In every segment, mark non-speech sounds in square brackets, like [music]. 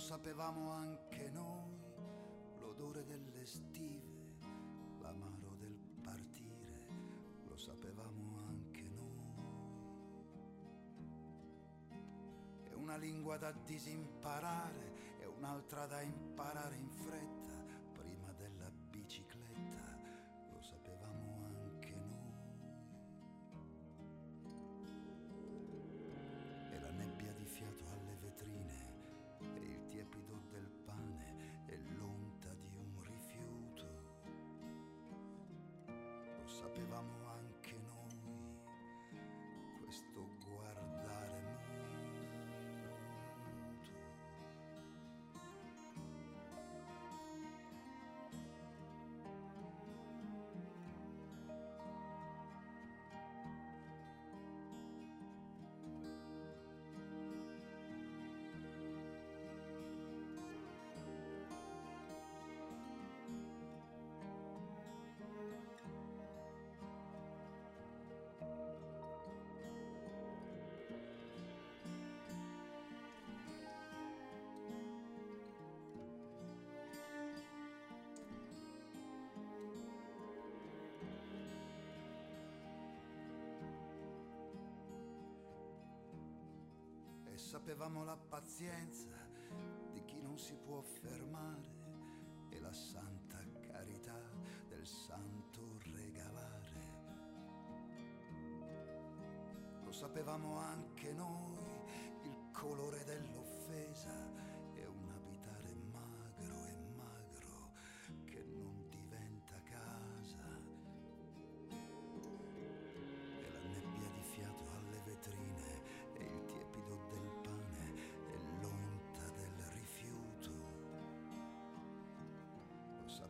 sapevamo anche noi, l'odore delle stive, l'amaro del partire, lo sapevamo anche noi. E una lingua da disimparare e un'altra da imparare in fretta, sapevamo sapevamo la pazienza di chi non si può fermare e la santa carità del santo regalare. Lo sapevamo anche noi, il colore dell'offesa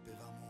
sapevamo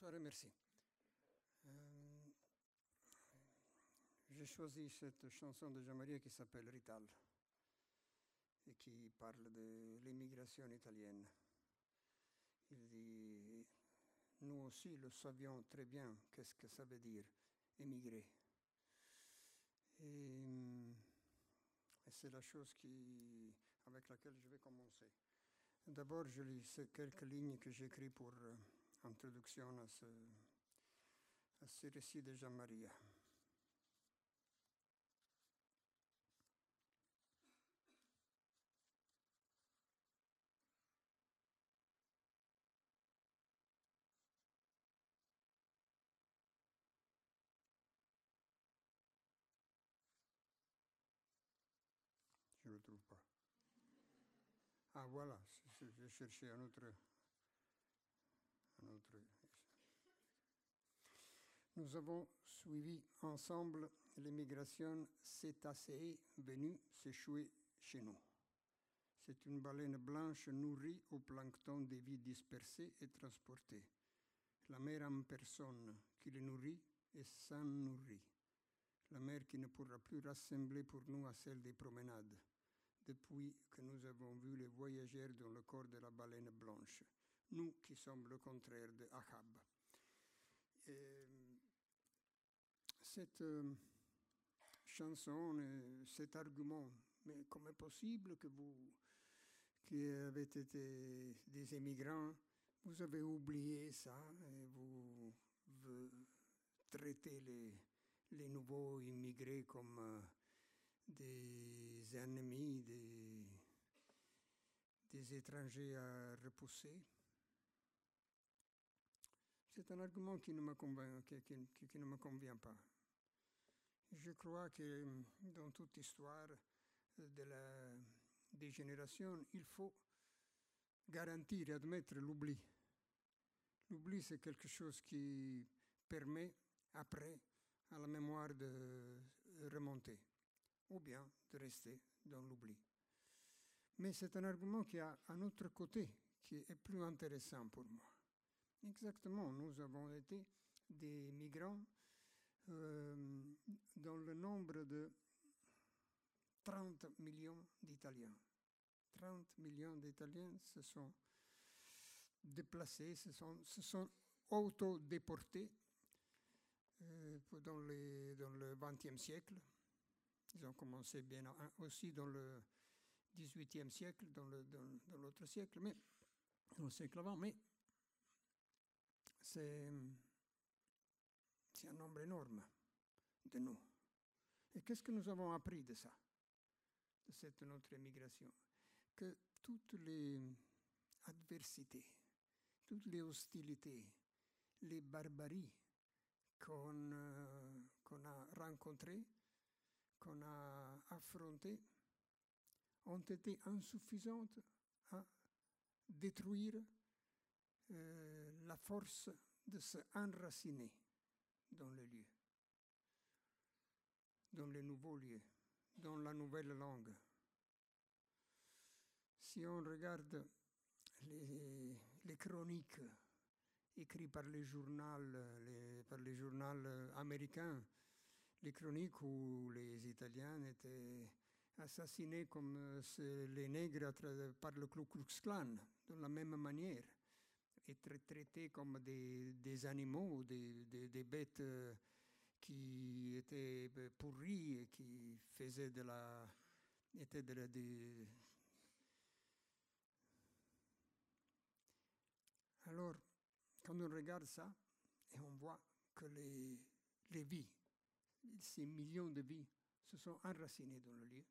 Bonsoir et merci. Euh, J'ai choisi cette chanson de Jean-Marie qui s'appelle Rital et qui parle de l'immigration italienne. Il dit Nous aussi le savions très bien qu'est-ce que ça veut dire émigrer. Et, et c'est la chose avec laquelle je vais commencer. D'abord, je lis quelques lignes que j'ai écrites pour euh, introduction à ce, à récit de Jean-Marie. Je ne le trouve pas. Ah voilà, je- cherché un autre, Nous avons suivi ensemble l'immigration cétacée venue s'échouer chez nous. C'est une baleine blanche nourrie au plancton des vies dispersées et transportées. La mer en personne qui les nourrit et s'en nourrit. La mer qui ne pourra plus rassembler pour nous à celle des promenades, depuis que nous avons vu les voyageurs dans le corps de la baleine blanche, nous qui sommes le contraire de Ahab. Et cette euh, chanson, euh, cet argument, mais comment est possible que vous, qui avez été des immigrants, vous avez oublié ça et vous, traitez les, nouveaux immigrés comme euh, des ennemis, des étrangers à repousser. C'est un argument qui ne, me convient pas. Je crois que dans toute histoire de la, des générations, il faut garantir et admettre l'oubli. L'oubli, c'est quelque chose qui permet, après, à la mémoire de remonter, ou bien de rester dans l'oubli. Mais c'est un argument qui a un autre côté qui est plus intéressant pour moi. Exactement, nous avons été des migrants euh, dans le nombre de 30 millions d'Italiens. 30 millions d'Italiens se sont déplacés, se sont, se sont autodéportés euh, dans, le XXe siècle. Ils ont commencé bien en- aussi dans le XVIIIe siècle, dans l'autre siècle, mais dans le siècle avant, mais c'est c'est un nombre énorme de nous. Et qu'est-ce que nous avons appris de ça, de cette notre émigration Que toutes les adversités, toutes les hostilités, les barbaries qu'on euh, qu'on a rencontrées, qu'on a affrontées, ont été insuffisantes à détruire euh, la force de se enraciner dans le lieu, dans les nouveaux lieux, dans la nouvelle langue. Si on regarde les, chroniques écrites par les journaux, par les journaux américains, les chroniques où les Italiens étaient assassinés comme euh, les nègres par le Ku Klux Klan, de la même manière, tra- traités comme des, animaux, des, bêtes euh, qui étaient euh, pourries et qui faisaient de la... de la- Alors, quand on regarde ça, et on voit que les, vies, ces millions de vies, se sont enracinées dans le lieu,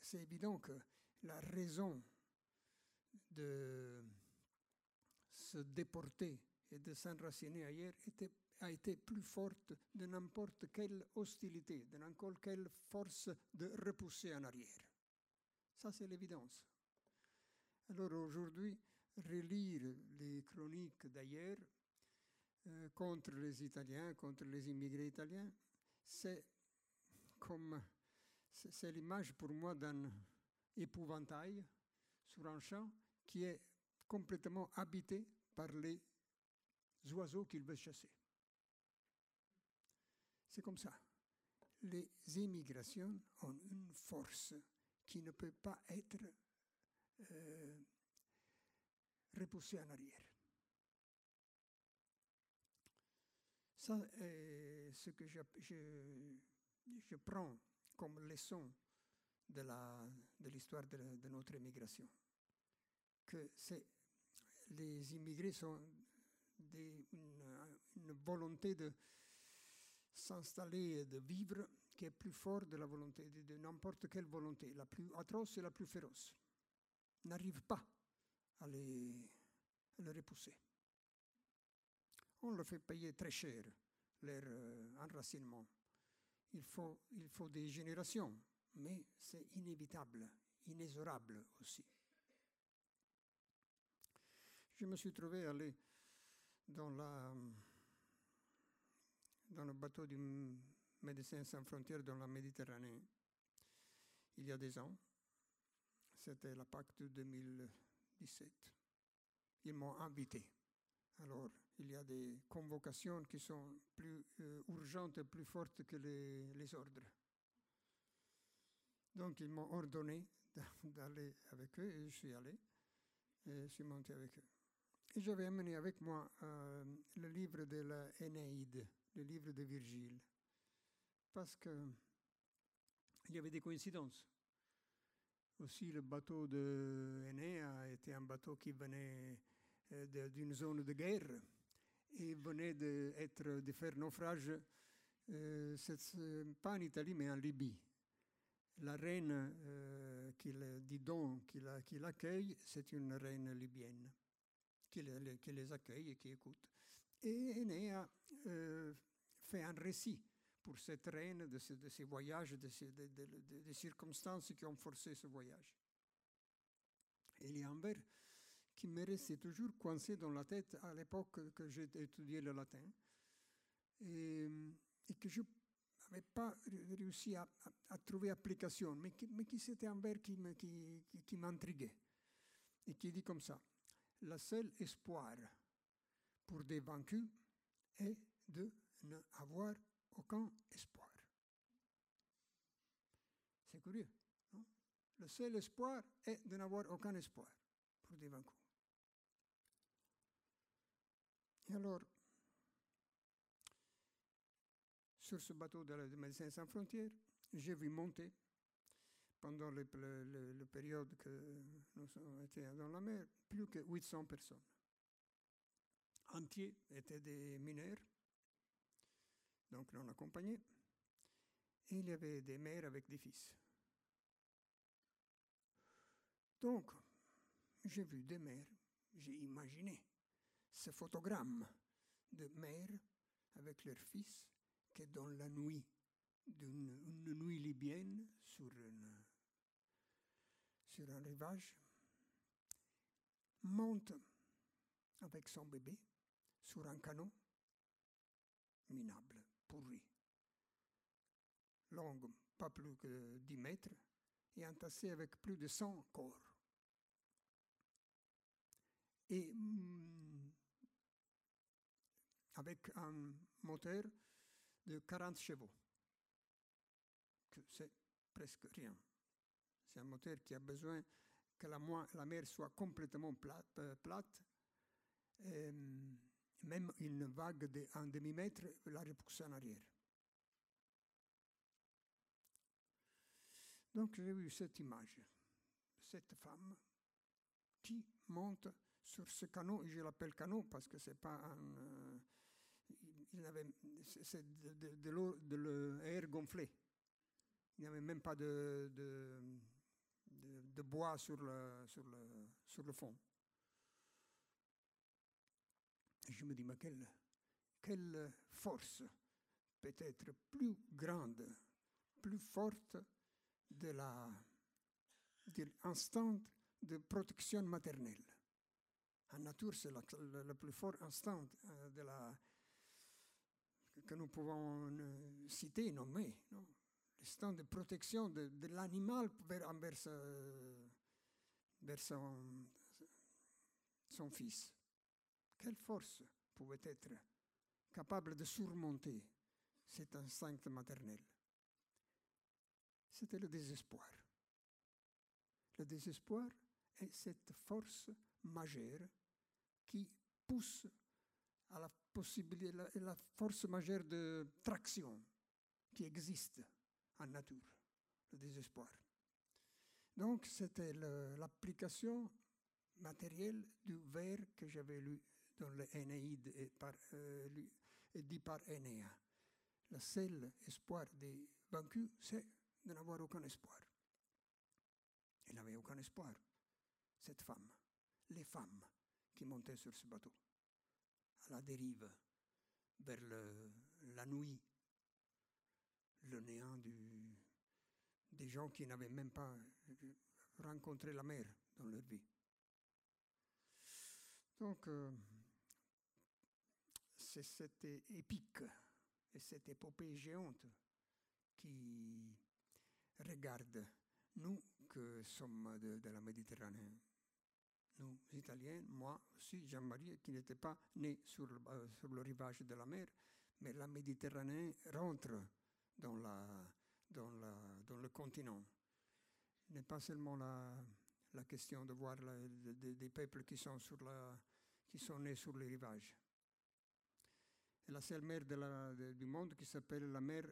c'est évident que la raison de se déporter et de s'enraciner ailleurs a été plus forte de n'importe quelle hostilité, de n'importe quelle force de repousser en arrière. Ça, c'est l'évidence. Alors aujourd'hui, relire les chroniques d'ailleurs euh, contre les Italiens, contre les immigrés italiens, c'est comme c'est l'image pour moi d'un épouvantail sur un champ qui est complètement habité par les oiseaux qu'il veut chasser. C'est comme ça. Les immigrations ont une force qui ne peut pas être euh, repoussée en arrière. Ça est ce que je, prends comme leçon de l'histoire de, de notre immigration. Que les immigrés sont des- une, volonté de s'installer et de vivre qui est plus forte de la volonté de, n'importe quelle volonté, la plus atroce et la plus féroce. N'arrive pas à les, à les repousser. On leur fait payer très cher leur euh, enracinement. Il faut, il faut des générations, mais c'est inévitable, inexorable aussi. Je me suis trouvé aller dans, la, dans le bateau du Médecins sans frontières dans la Méditerranée il y a des ans. C'était la Pâque de 2017. Ils m'ont invité. Alors, il y a des convocations qui sont plus euh, urgentes et plus fortes que les, les ordres. Donc, ils m'ont ordonné d'a- d'aller avec eux et je suis allé. Et je suis monté avec eux. Et j'avais amené avec moi euh, le livre de la Énéide, le livre de Virgile. Parce que il y avait des coïncidences. Aussi, le bateau de était un bateau qui venait euh, d'une zone de guerre et venait de, être, de faire naufrage, euh, pas en Italie, mais en Libye. La reine qui le- Didon qui l'accueille, c'est une reine libyenne qui les, accueille et qui écoute. Et Enea euh, fait un récit pour cette reine de, ce- de ses voyages, de ces de- de- des circonstances qui ont forcé ce voyage. Vers qui me restait toujours coincé dans la tête à l'époque que j'ai étudié le latin et, et que je n'avais pas ré- réussi à, trouver application, mais qui, mais c'était un qui- qui m'intriguait et qui dit comme ça la seule espoir pour des vaincus est de n'avoir aucun espoir. C'est curieux. non? Le seul espoir est de n'avoir aucun espoir pour des vaincus. Et alors, sur ce bateau de, la- de Médecins sans frontières, j'ai vu monter pendant le, le- le- le période que nous avons été dans la mer, plus que 800 personnes. Entiers étaient des mineurs, donc non accompagnés, et il y avait des mères avec des fils. Donc, j'ai vu des mères, j'ai imaginé ce photogramme de mères avec leurs fils qui, dans la nuit, d'une une nuit libyenne, sur, une- sur un rivage, monte avec son bébé sur un canot minable, pourri, long pas plus que 10 mètres, et entassé avec plus de 100 corps. Et mm, avec un moteur de 40 chevaux, que c'est presque rien. C'est un moteur qui a besoin que la, mer soit complètement plate, euh, plate. Mm, même une vague de un demi-mètre la repousse en arrière. Donc j'ai vu cette image, cette femme qui monte sur ce canot, je l'appelle canot parce que c'est pas un... euh, il- c'est- de, de- l'air gonflé. Il n'y avait même pas de, de- bois sur le, sur, le, sur le fond. Je me dis, mais quelle, quelle force peut être plus grande, plus forte de la de l'instinct de protection maternelle. En nature, c'est le, plus fort instinct euh, que nous pouvons euh, citer, nommer. L'instinct de protection de, l'animal vers, envers vers son, fils. Quelle force pouvait être capable de surmonter cet instinct maternel? C'était le désespoir. Le désespoir est cette force majeure qui pousse à la possibilité, la force majeure de traction qui existe nature, le désespoir. Donc, c'était l'application matérielle du vers que j'avais lu dans l'Énéide et, par, euh, et dit par Énéa. Le seul espoir des vaincus, c'est de n'avoir aucun espoir. Elle n'avait aucun espoir, cette femme, les femmes qui montaient sur ce bateau, à la dérive, vers la nuit, le néant des gens qui n'avaient même pas rencontré la mer dans leur vie. Donc, euh, c'est cette épique et cette épopée géante qui regarde nous que sommes de, la Méditerranée. Nous, Italiens, moi aussi, Jean-Marie, qui n'était pas né sur euh, sur le rivage de la mer, mais la Méditerranée rentre dans, le continent. Il n'est pas seulement la, question de voir des peuples qui sont, sur nés sur les rivages. Et la seule mer du monde qui s'appelle la mer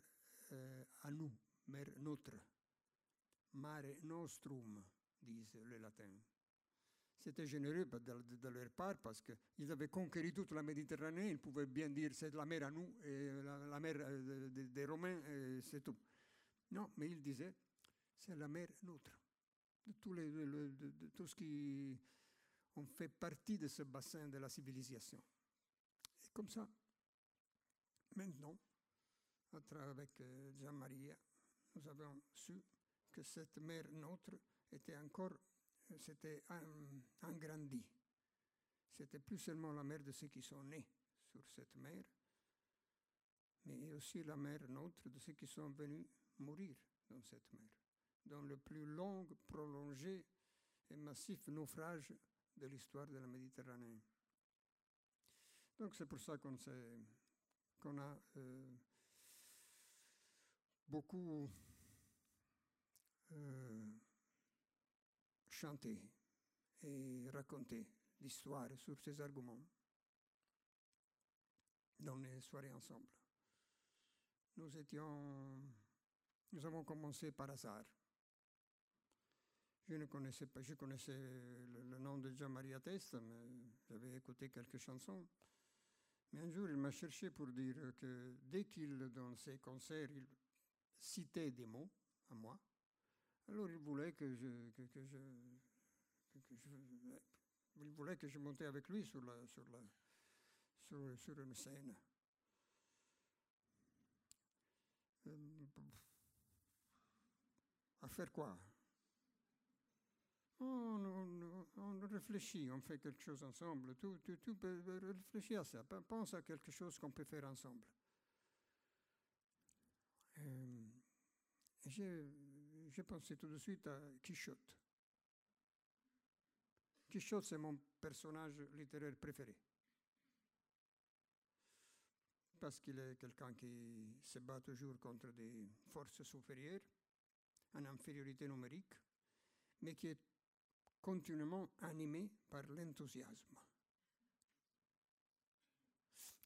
euh, à nous, mer nôtre. mare nostrum, disent les latins. C'était généreux de, leur part parce qu'ils avaient conquéri toute la Méditerranée, ils pouvaient bien dire c'est la mer à nous, la, mer euh, des, Romains, c'est tout. Non, mais ils disaient c'est la mer nôtre, de, les, de, de, de tout ce qui ont fait partie de ce bassin de la civilisation. Et comme ça, maintenant, avec euh, Jean-Marie, nous avons su que cette mer nôtre était encore, c'était agrandie. C'était plus seulement la mer de ceux qui sont nés sur cette mer, mais aussi la mer nôtre de ceux qui sont venus mourir dans cette mer, dans le plus long, prolongé et massif naufrage de l'histoire de la Méditerranée. Donc c'est pour ça qu'on qu'on a euh, beaucoup euh, chanté et raconté l'histoire sur ces arguments dans les soirées ensemble. Nous étions, nous avons commencé par hasard. Je ne connaissais pas, je connaissais le, nom de Jean-Marie Testa, mais j'avais écouté quelques chansons. Mais un jour, il m'a cherché pour dire que dès qu'il, dans ses concerts, il citait des mots à moi, alors il voulait que je, que, que je, il voulait que je montais avec lui sur, la, sur, la, sur, une scène. Euh, à faire quoi? On, on, on, réfléchit, on fait quelque chose ensemble. Tout, tout, tout peut réfléchir à ça. Pense à quelque chose qu'on peut faire ensemble. Euh, pensé tout de suite à Quichotte. Quichotte, c'est mon personnage littéraire préféré. Parce qu'il est quelqu'un qui se bat toujours contre des forces supérieures, en infériorité numérique, mais qui est continuellement animé par l'enthousiasme.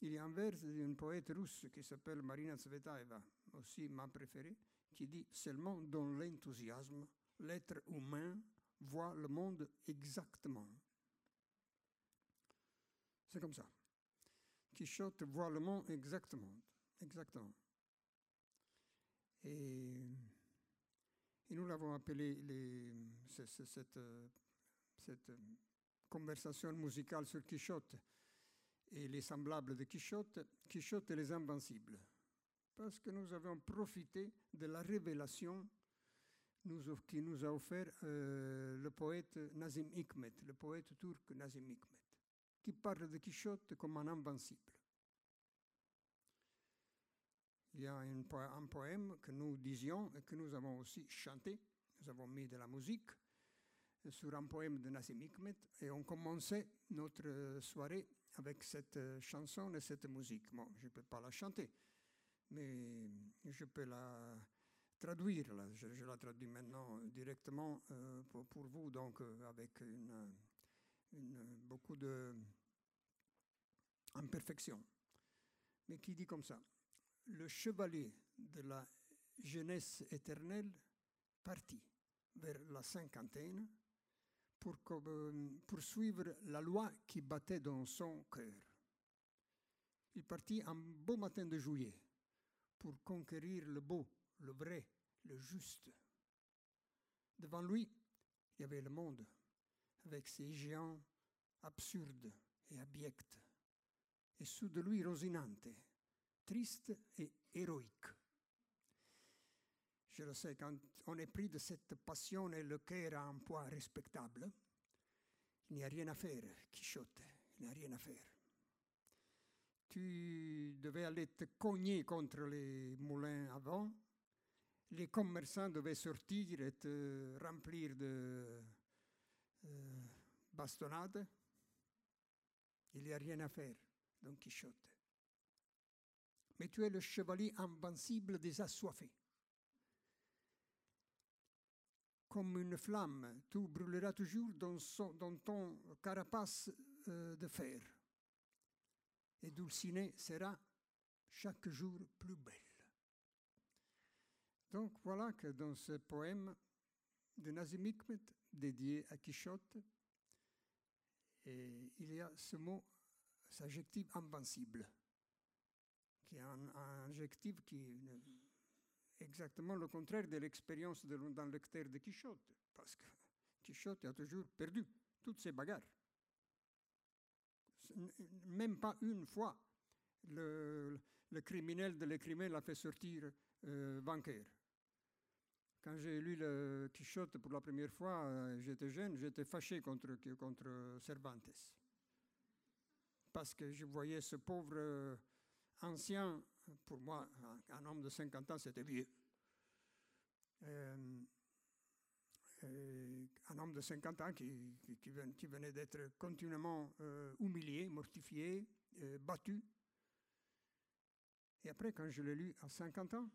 Il y a un vers d'une poète russe qui s'appelle Marina Tsvetaeva, aussi ma préférée, qui dit seulement dans l'enthousiasme, l'être humain voit le monde exactement. C'est comme ça. Quichotte voit le monde exactement. Exactement. Et, nous l'avons appelé cette, cette conversation musicale sur Quichotte et les semblables de Quichotte, Quichotte et les invincibles parce que nous avons profité de la révélation qui nous a offert euh, le poète Nazim Hikmet, le poète turc Nazim Hikmet, qui parle de Quichotte comme un invincible. Il y a un, po un poème que nous disions et que nous avons aussi chanté, nous avons mis de la musique sur un poème de Nazim Hikmet et on commençait notre soirée avec cette chanson et cette musique. Bon, je ne peux pas la chanter, mais je peux la traduire. Je, la traduis maintenant directement euh, pour, vous, donc euh, avec beaucoup d'imperfection. Mais qui dit comme ça? Le chevalier de la jeunesse éternelle partit vers la cinquantaine pour poursuivre la loi qui battait dans son cœur. Il partit un beau matin de juillet pour conquérir le beau, le vrai, le juste. Devant lui, il y avait le monde, avec ses géants absurdes et abiects, et sous de lui Rosinante, triste et héroïque. Je le sais, quand on est pris de cette passion et le cœur a un poids respectable, il n'y a rien à faire, Quichotte, il n'y a rien à faire tu devais aller te cogner contre les moulins avant. Les commerçants devaient sortir et te remplir de euh, bastonnades. Il n'y a rien à faire, Don Quichotte. Mais tu es le chevalier invincible des assoiffés. Comme une flamme, tu brûleras toujours dans ton carapace euh, de fer et Dulcinée sera chaque jour plus belle. Donc voilà que dans ce poème, de Nazim Hikmet dédié à Quichotte. Il y a ce mot, cet adjectif invincible, qui est un, adjectif qui est exactement le contraire de l'expérience d'un lecteur de Quichotte, parce que Quichotte a toujours perdu toutes ses bagarres. Même pas une fois le, criminel de l'écrivain l'a fait sortir euh, vainqueur. Quand j'ai lu le Quichotte pour la première fois, euh, j'étais jeune, j'étais fâché contre, contre Cervantes. Parce que je voyais ce pauvre euh, ancien, pour moi, un, homme de 50 ans, c'était vieux. Un homme de 50 ans qui, qui, venait, d'être continuellement euh, humilié, mortifié, battu. Et après, quand je l'ai lu à 50 ans,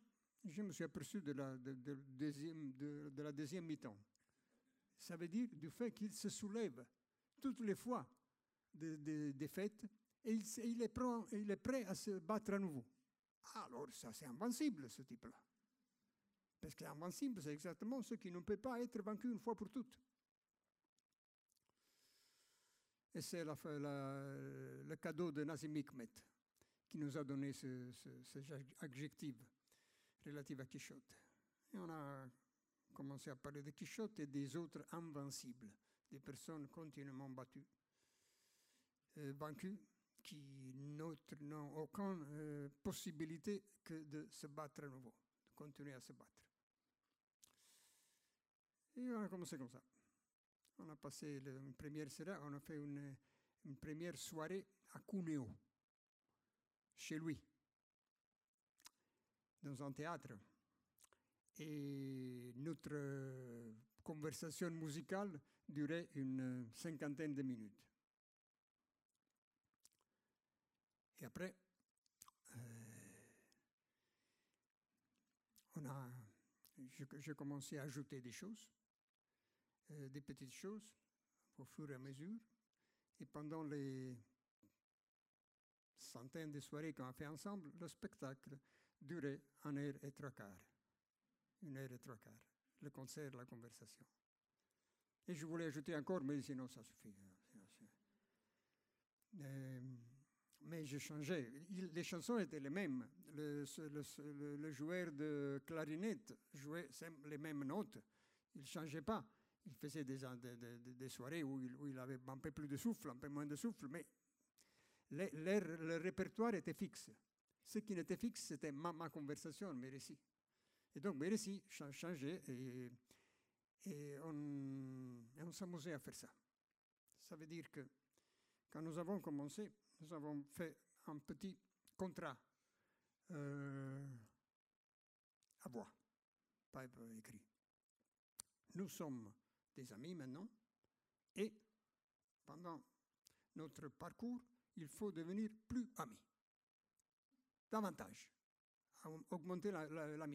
je me suis aperçu de la, de, de, deuxième, de, la deuxième mi-temps. Ça veut dire du fait qu'il se soulève toutes les fois des de, de fêtes et il, est prêt, il est prêt à se battre à nouveau. Alors, ça, c'est invincible, ce type-là. Parce qu'invincible, c'est exactement ce qui ne peut pas être vaincu une fois pour toutes. Et c'est le cadeau de Nazim Hikmet qui nous a donné ce, ce, cet adjectif relative à Quichotte. Et on a commencé à parler de Quichotte et des autres invincibles, des personnes continuellement battues, euh, vaincues, qui n'ont aucune euh, possibilité que de se battre à nouveau, de continuer à se battre. Et on a commencé comme ça. On a passé une première soirée, on a fait une, une première soirée à Cuneo, chez lui dans un théâtre. Et notre conversation musicale durait une cinquantaine de minutes. Et après, euh, on a, j'ai commencé à ajouter des choses, euh, des petites choses, au fur et à mesure. Et pendant les centaines de soirées qu'on a fait ensemble, le spectacle durait une heure et trois quarts. Une heure et trois quarts. Le concert, la conversation. Et je voulais ajouter encore, mais sinon ça suffit. Euh, mais changeais. Il, les chansons étaient les mêmes. Le, le, joueur de clarinette jouait les mêmes notes. Il ne changeait pas. Il faisait des, soirées où il, avait un peu plus de souffle, un peu moins de souffle, mais le répertoire était fixe. Ce qui n'était fixe, c'était ma, ma, conversation, mes récits. Et donc mes récits changeaient et, et on, on s'amusait à faire ça. Ça veut dire que quand nous avons commencé, nous avons fait un petit contrat euh, à voix, pas écrit. Nous sommes des amis maintenant et pendant notre parcours, il faut devenir plus amis davantage, augmenter l'amitié. La, la,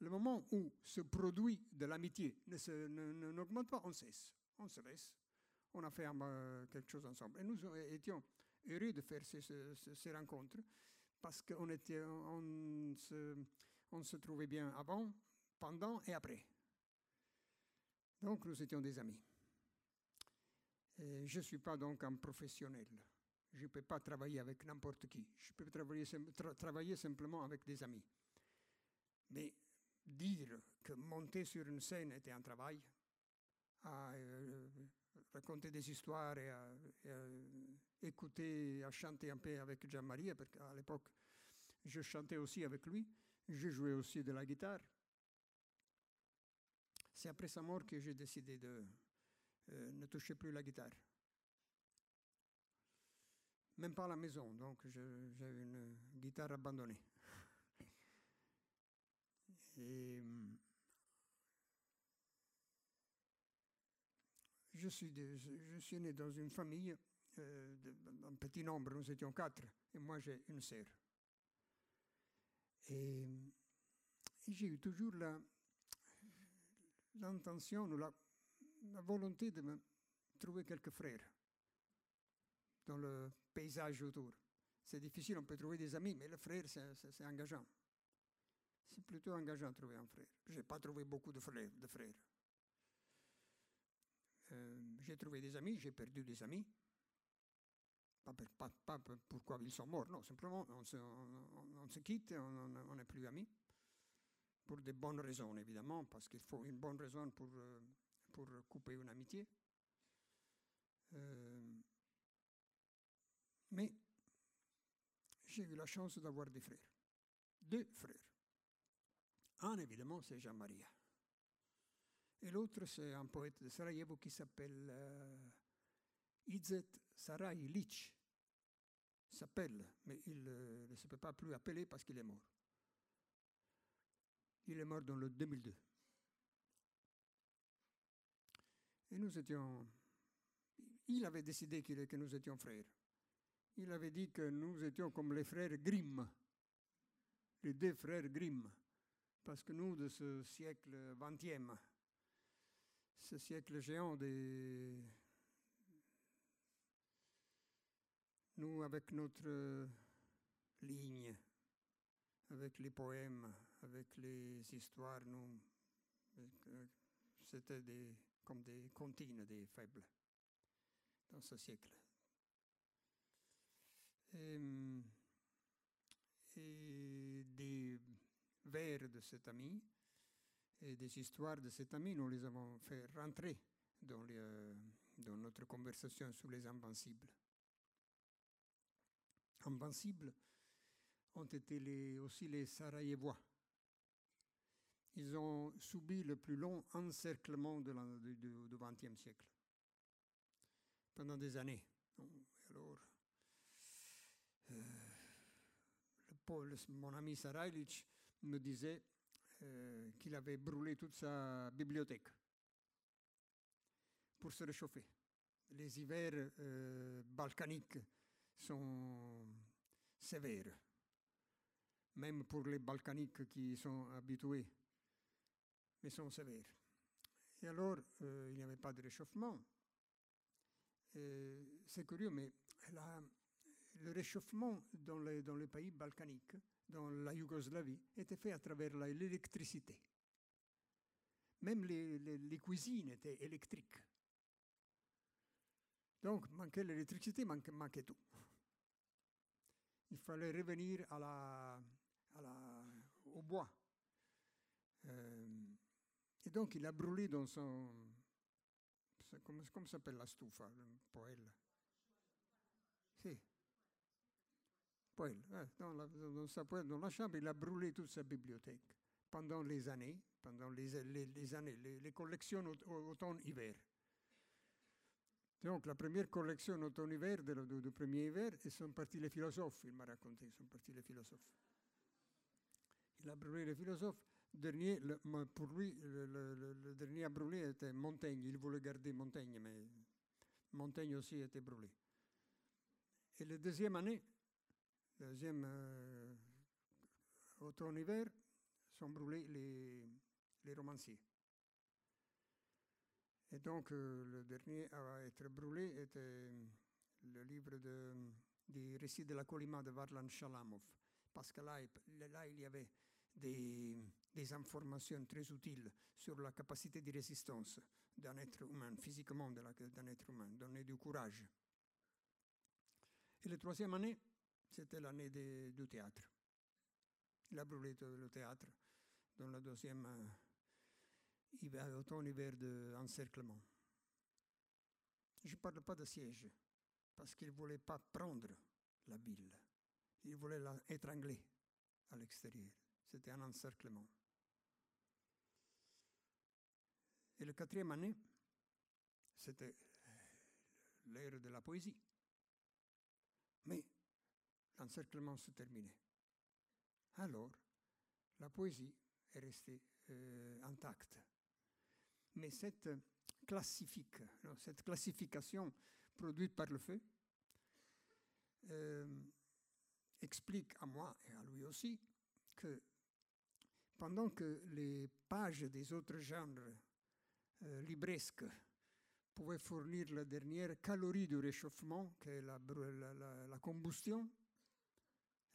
le moment où ce produit de l'amitié n'augmente pas, on cesse, on se laisse. On a fait euh, quelque chose ensemble. Et nous étions heureux de faire ces, ces, ces rencontres parce qu'on était, on se, on se trouvait bien avant, pendant et après. Donc nous étions des amis. Je ne suis pas donc un professionnel je ne peux pas travailler avec n'importe qui. Je peux travailler, tra travailler, simplement avec des amis. Mais dire que monter sur une scène était un travail, à euh, raconter des histoires et et à, écouter, à chanter un peu avec Jean-Marie, parce qu'à l'époque, je chantais aussi avec lui, je jouais aussi de la guitare. C'est après sa mort que j'ai décidé de euh, ne toucher plus la guitare même pas à la maison, donc j'ai une guitare abandonnée. [laughs] Et je suis, né dans une famille, euh, un petit nombre, nous étions quatre, et moi j'ai une sœur. Et, et j'ai eu toujours l'intention, la, la volonté de me trouver quelques frères dans le paysage autour. C'est difficile, on peut trouver des amis, mais le frère, c'est engageant. C'est plutôt engageant de trouver un frère. Je n'ai pas trouvé beaucoup de frères, de frères. j'ai trouvé des amis, j'ai perdu des amis. Pas, pourquoi ils sont morts, non, simplement on se, on se quitte, on n'est plus amis. Pour de bonnes raisons, évidemment, parce qu'il faut une bonne raison pour, pour couper une amitié. Euh, mais j'ai eu la chance d'avoir des frères, deux frères. Un, évidemment, c'est Jean-Maria. Et l'autre, c'est un poète de Sarajevo qui s'appelle euh, Izet Sarajlic. S'appelle, mais il euh, ne se peut pas plus appeler parce qu'il est mort. Il est mort dans le 2002. Et nous étions. Il avait décidé que nous étions frères. Il avait dit que nous étions comme les frères Grimm, les deux frères Grimm, parce que nous, de ce siècle XXe, ce siècle géant des. Nous, avec notre ligne, avec les poèmes, avec les histoires, nous, c'était des, comme des comptines des faibles dans ce siècle. Et, des vers de cet ami et des histoires de cet ami, nous les avons fait rentrer dans, les, dans notre conversation sur les invincibles. Invincibles ont été les, aussi les Sarajevois. Ils ont subi le plus long encerclement du XXe siècle, pendant des années. Alors, euh, mon ami Sarajlic me disait euh, qu'il avait brûlé toute sa bibliothèque pour se réchauffer. Les hivers euh, balkaniques sont sévères, même pour les balkaniques qui sont habitués, mais sont sévères. Et alors, euh, il n'y avait pas de réchauffement. C'est curieux, mais le réchauffement dans les, pays balkaniques, dans la Yougoslavie, était fait à travers l'électricité. Même les, cuisines étaient électriques. Donc, manquait l'électricité, manquait, manquait tout. Il fallait revenir à la, à la, au bois. Euh, et donc, il a brûlé dans son. Comment, s'appelle la stufa, le poêle Si poêle. Dans, la, sa chambre, il a brûlé toute sa bibliothèque pendant les années, pendant les, années, les, collections automne-hiver. Donc la première collection automne-hiver du, premier hiver, et sont partis les philosophes, il m'a raconté, sont partis les philosophes. Il a brûlé les philosophes. Dernier, pour lui, le, dernier à brûler était Montaigne. Il voulait garder Montaigne, mais Montaigne aussi était brûlé. Et la deuxième année, deuxième euh, automne-hiver, sont brûlés les, romanciers. Et donc, euh, le dernier à être brûlé était le livre de, des récits de la Colima de Varlan Shalamov. Parce que là il y avait des, des, informations très utiles sur la capacité de résistance d'un être humain, physiquement d'un être humain, donner du courage. Et la troisième année, c'était l'année du théâtre. Il a brûlé le théâtre dans la deuxième euh, automne-hiver d'encerclement. Je ne parle pas de siège, parce qu'il ne voulait pas prendre la ville. Il voulait l'étrangler à l'extérieur. C'était un encerclement. Et la quatrième année, c'était l'ère de la poésie. Mais l'encerclement se terminait. Alors, la poésie est restée euh, intacte. Mais cette, classifique, cette classification produite par le feu euh, explique à moi et à lui aussi que pendant que les pages des autres genres euh, libresques pouvaient fournir la dernière calorie du réchauffement, qui est la, la, la, la combustion,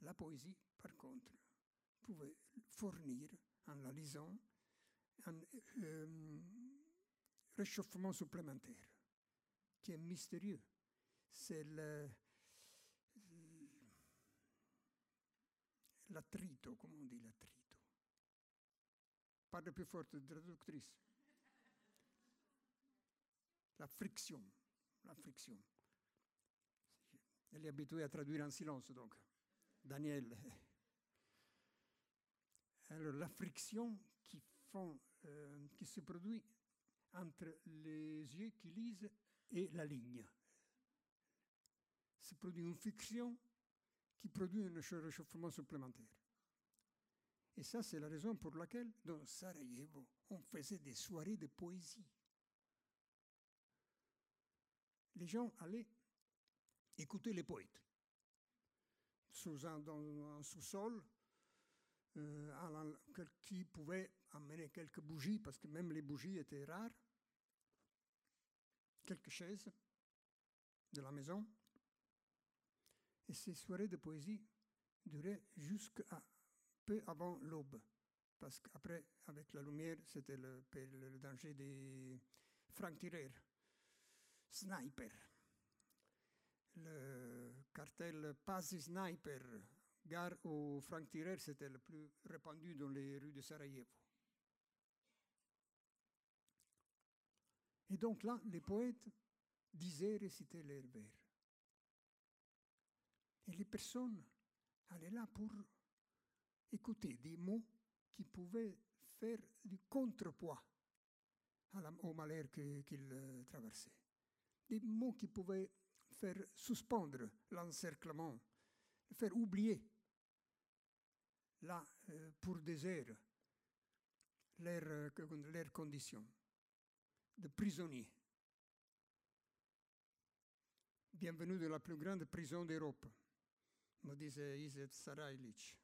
la poésie, par contre, pouvait fournir, en la lisant, un euh, réchauffement supplémentaire. qui est mystérieux. C'est le, l'attrito, comme on dit l'attrito. Parle plus forte, traductrice. La friction, la friction. Elle est habituée à traduire en silence, donc. Daniel. Alors, la friction euh, qui se produit entre les yeux qui lisent et la ligne. Se produit une friction qui produit un réchauffement supplémentaire. Et ça, c'est la raison pour laquelle, dans Sarajevo, on faisait des soirées de poésie. Les gens allaient écouter les poètes. Sous un, dans un sous-sol, euh, qui pouvait amener quelques bougies, parce que même les bougies étaient rares, quelques chaises de la maison. Et ces soirées de poésie duraient jusqu'à peu avant l'aube. Parce qu'après, avec la lumière, c'était le, le, danger des francs-tireurs, snipers. Le cartel Pasi Sniper, gare aux francs-tireurs, c'était le plus répandu dans les rues de Sarajevo. Et donc là, les poètes disaient réciter leurs vers. Et les personnes allaient là pour écouter des mots qui pouvaient faire du contrepoids au malheur qu'ils euh, traversaient. Des mots qui pouvaient faire suspendre l'encerclement, faire oublier là, euh, pour leurs euh, conditions de prisonniers. Bienvenue dans la plus grande prison d'Europe, me disait Izet Sarajlic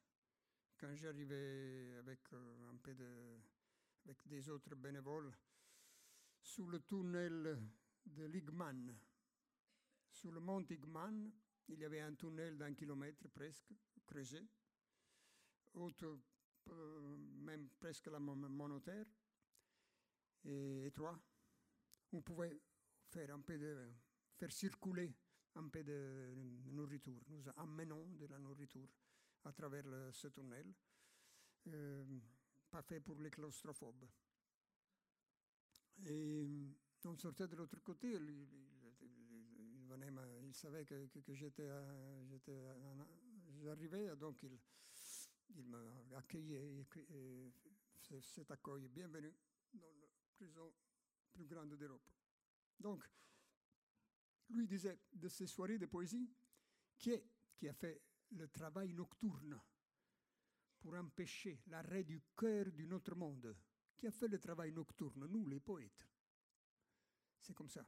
quand j'arrivais avec euh, un peu de, avec des autres bénévoles sous le tunnel de Ligman. Sous le mont Igman, il y avait un tunnel d'un kilomètre presque, creusé, haute, euh, même presque la monotaire, et étroit. On pouvait faire un peu de, faire circuler un peu de nourriture. Nous amenons de la nourriture à travers ce tunnel, euh, pas fait pour les claustrophobes. On sortait de l'autre côté, il, il, il savait que, que, j'étais, j'arrivais, donc il, il m'a accueilli, et, et, cet accueil, bienvenue dans la prison plus grande d'Europe. Donc, lui disait de ces soirées de poésie, qui, est, qui a fait le travail nocturne pour empêcher l'arrêt du cœur d'un autre monde. Qui a fait le travail nocturne Nous, les poètes. C'est comme ça.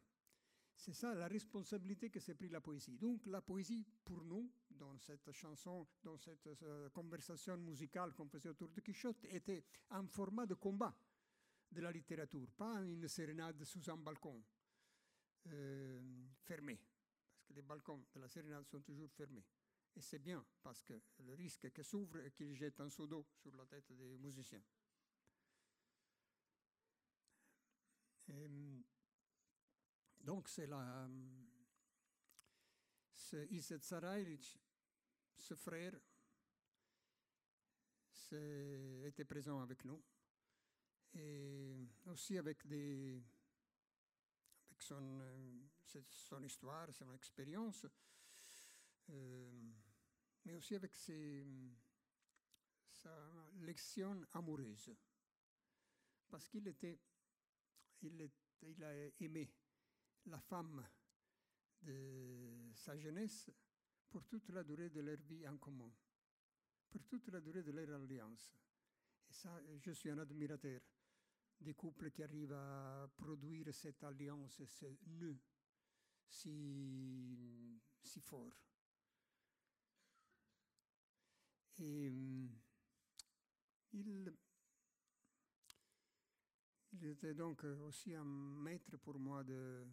C'est ça la responsabilité que s'est pris la poésie. Donc la poésie, pour nous, dans cette chanson, dans cette euh, conversation musicale qu'on faisait autour de Quichotte, était un format de combat de la littérature, pas une sérénade sous un balcon euh, fermé, parce que les balcons de la sérénade sont toujours fermés. Et c'est bien, parce que le risque est qu'il s'ouvre et qu'il jette un seau d'eau sur la tête des musiciens. Et donc c'est la... Ce Iset ce frère, était présent avec nous. Et aussi avec, des, avec son, euh, son histoire, son expérience. Euh, mais aussi avec ses, sa lection amoureuse. Parce qu'il était, il, il a aimé la femme de sa jeunesse pour toute la durée de leur vie en commun, pour toute la durée de leur alliance. Et ça, je suis un admirateur des couples qui arrivent à produire cette alliance, ce nœud si, si fort. Et il, il, était donc aussi un maître pour moi de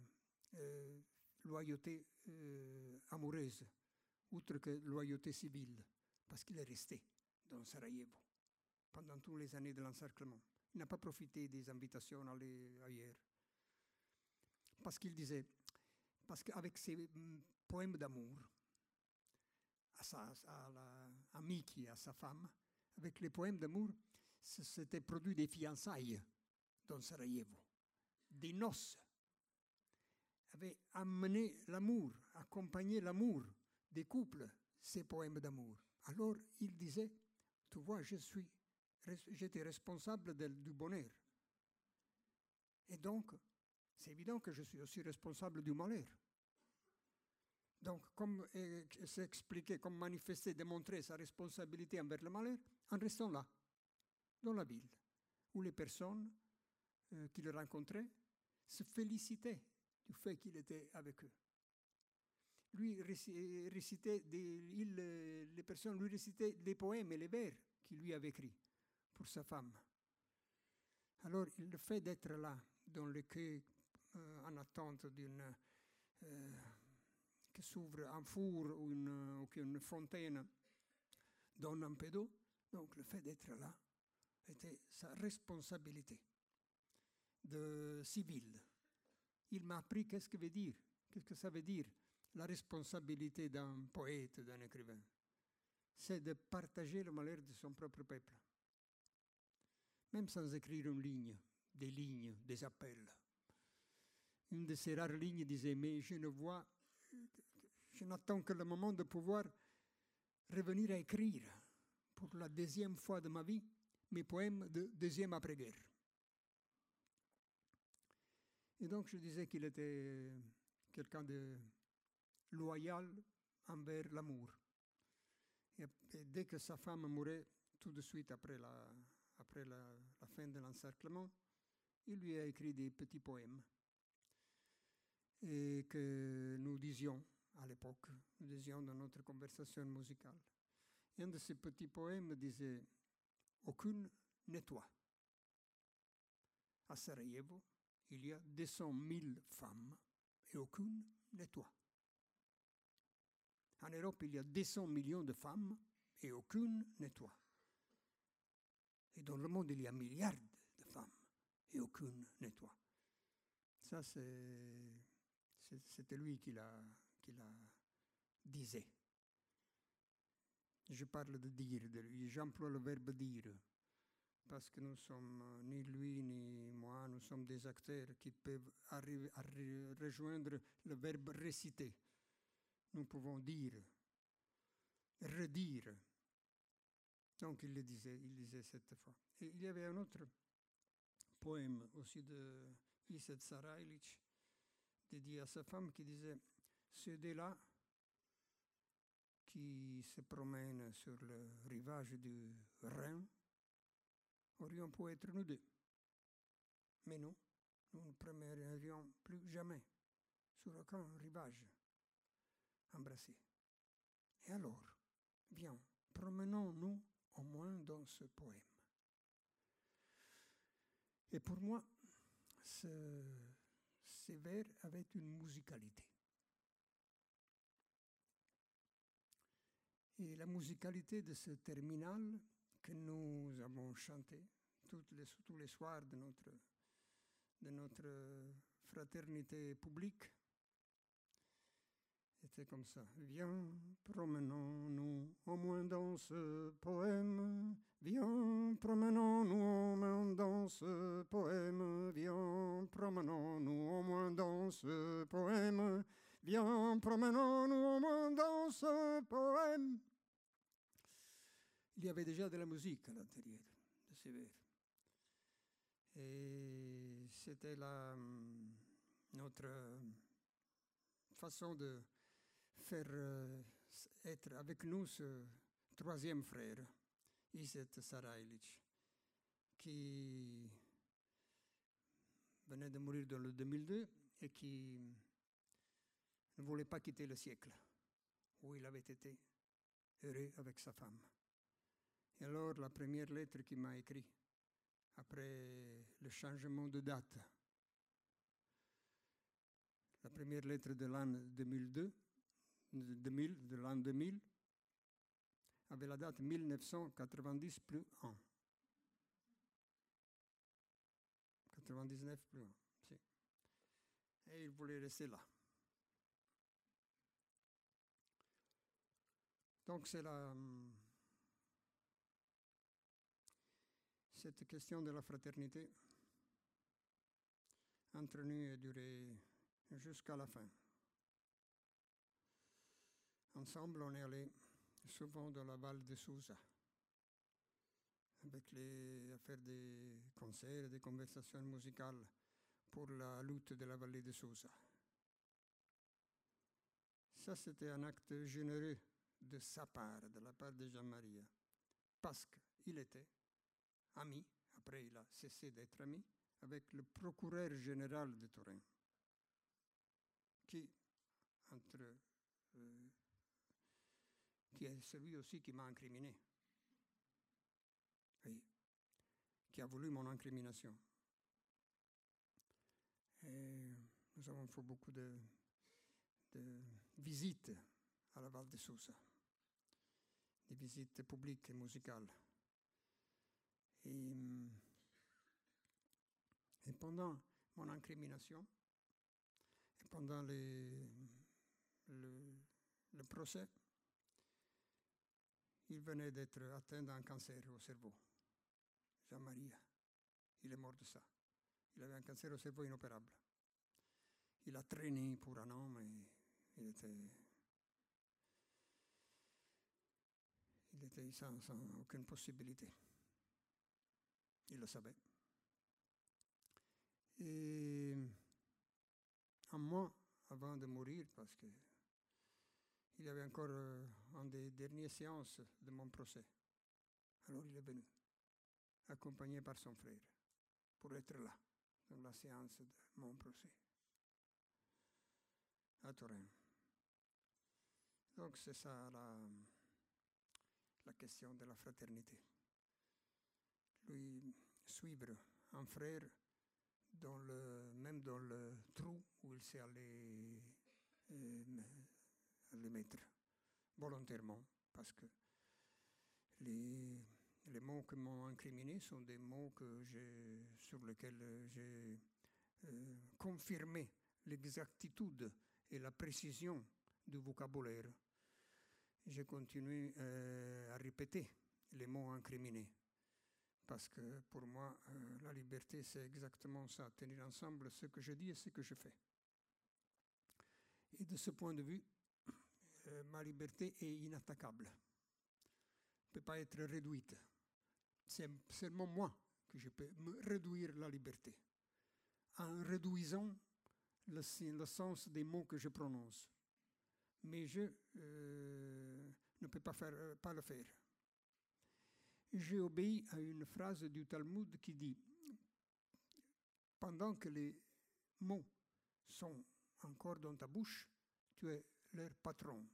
euh, loyauté euh, amoureuse, outre que loyauté civile, parce qu'il est resté dans Sarajevo pendant toutes les années de l'encerclement. Il n'a pas profité des invitations à aller ailleurs. Parce qu'il disait, parce qu'avec ses mm, poèmes d'amour, à, sa, à, à à sa femme, avec les poèmes d'amour, s'étaient produit des fiançailles dans Sarajevo, des noces, avait amené l'amour, accompagné l'amour des couples, ces poèmes d'amour. Alors il disait, tu vois, je suis, j'étais responsable du bonheur. Et donc, c'est évident que je suis aussi responsable du malheur. Donc, comme euh, s'expliquer, comme manifester, démontrer sa responsabilité envers le malheur, en restant là, dans la ville, où les personnes euh, qu'il rencontrait se félicitaient du fait qu'il était avec eux. Lui réci- récitait des, les personnes lui poèmes et les vers qu'il lui avait écrits pour sa femme. Alors, le fait d'être là, dans le quai, euh, en attente d'une euh, que s'ouvre un four ou une, qu'une fontaine donne un peu d'eau, donc le fait d'être là était sa responsabilité de civil. Il m'a appris qu'est-ce que veut dire, qu'est-ce que ça veut dire, la responsabilité d'un poète, d'un écrivain. C'est de partager le malheur de son propre peuple. Même sans écrire une ligne, des lignes, des appels. Une de ces rares lignes disait, mais je ne vois, je n'attends que le moment de pouvoir revenir à écrire pour la deuxième fois de ma vie mes poèmes de deuxième après-guerre. Et donc je disais qu'il était quelqu'un de loyal envers l'amour. Et, dès que sa femme mourait, tout de suite après la, la, fin de l'encerclement, il lui a écrit des petits poèmes et que nous disions à l'époque, nous disions dans notre conversation musicale. Et un de ces petits poèmes disait Aucune nettoie. À Sarajevo, il y a 200 000 femmes et aucune nettoie. En Europe, il y a 200 millions de femmes et aucune nettoie. Et dans le monde, il y a milliards de femmes et aucune nettoie. Ça, c'est, c'est- c'était lui qui l'a, qui disait. Je parle de dire, de lui. j'emploie le verbe dire, parce que nous sommes, euh, ni lui ni moi, nous sommes des acteurs qui peuvent arriver re- rejoindre le verbe réciter. Nous pouvons dire, redire. Donc il le disait, il disait cette fois. Et il y avait un autre poème aussi de Iset Sarailic, dédié à sa femme, qui disait Ceux là qui se promènent sur le rivage du Rhin aurions pu être nous deux. Mais non, nous ne promènerions plus jamais sur aucun rivage embrassé. Et alors, viens, promenons-nous au moins dans ce poème. Et pour moi, ce- ces vers avaient une musicalité. Et la musicalité de ce terminal nous avons chanté toutes les- tous les soirs de notre, de notre fraternité publique était comme ça. Viens, promenons-nous au moins dans ce poème. Viens, promenons-nous au moins dans ce poème. Viens, promenons-nous au moins dans ce poème. Viens, promenons-nous au moins dans ce poème. Il y avait déjà de la musique à l'intérieur de ces vers. Et c'était notre euh, façon de faire euh, être avec nous ce troisième frère, Iset Sarailic, qui venait de mourir dans le 2002 et qui ne voulait pas quitter le siècle où il avait été heureux avec sa femme. Et alors, la première lettre qu'il m'a écrite, après le changement de date, la première lettre de l'an 2002, de l'an 2000, avait la date 1990 plus 1. 99 plus 1. Et il voulait rester là. Donc c'est la, hum, Cette question de la fraternité entre nous a duré jusqu'à la fin. Ensemble, on est allé souvent dans la Val de Sousa, avec les, à faire des concerts des conversations musicales pour la lutte de la vallée de Sousa. Ça, c'était un acte généreux de sa part, de la part de Jean-Marie, parce qu'il était ami, après il a cessé d'être ami, avec le procureur général de Turin, qui, entre, euh, qui est celui aussi qui m'a incriminé, qui a voulu mon incrimination. Nous avons fait beaucoup de, de visites à la Val de Sousa, des visites publiques et musicales. Et, et pendant mon incrimination, et pendant le procès, il venait d'être atteint d'un cancer au cerveau. Jean-Marie, il est mort de ça. Il avait un cancer au cerveau inopérable. Il a traîné pour un an, mais il était, il était sans, sans aucune possibilité. Il le savait. Et un mois avant de mourir, parce que il y avait encore euh, une des dernières séances de mon procès. Alors il est venu, accompagné par son frère, pour être là, dans la séance de mon procès, à Turin. Donc c'est ça la, la question de la fraternité. Lui, suivre un frère dans le, même dans le trou où il s'est allé euh, le mettre volontairement, parce que les, les mots que m'ont incriminés sont des mots que sur lesquels j'ai euh, confirmé l'exactitude et la précision du vocabulaire. J'ai continué euh, à répéter les mots incriminés, parce que pour moi, euh, la liberté, c'est exactement ça, tenir ensemble ce que je dis et ce que je fais. Et de ce point de vue, euh, ma liberté est inattaquable, ne peut pas être réduite. C'est seulement moi que je peux me réduire la liberté, en réduisant le, sens des mots que je prononce. Mais je euh, ne peux pas le faire. J'ai obéi à une phrase du Talmud qui dit, pendant que les mots sont encore dans ta bouche, tu es leur patron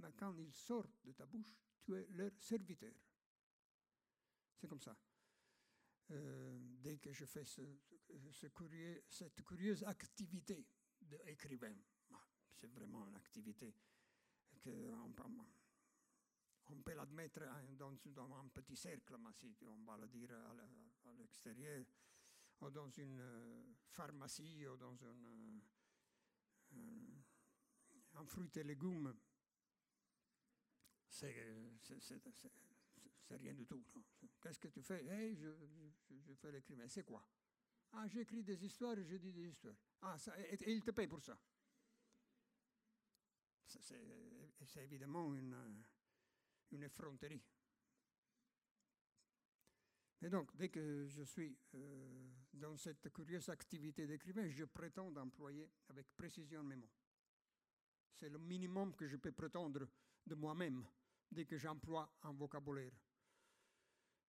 mais quand ils sortent de ta bouche, tu es leur serviteur. C'est comme ça. Euh, dès que je fais cette curieuse activité d'écrivain, bah, c'est vraiment une activité on peut l'admettre dans, un petit cercle, mais si on va le dire à l'extérieur, ou dans une euh, pharmacie, ou dans une, euh, un fruit et légumes c'est rien du tout. Qu'est-ce que tu fais? Hey, je, je, je, fais l'écrivain. C'est quoi? Ah, j'écris des histoires et je dis des histoires. Ah, ça, et, et, il te paye pour ça. C'est évidemment une, une effronterie. Et donc, dès que je suis euh, dans cette curieuse activité d'écrivain, je prétends d'employer avec précision mes mots. C'est le minimum que je peux prétendre de moi-même dès que j'emploie un vocabulaire.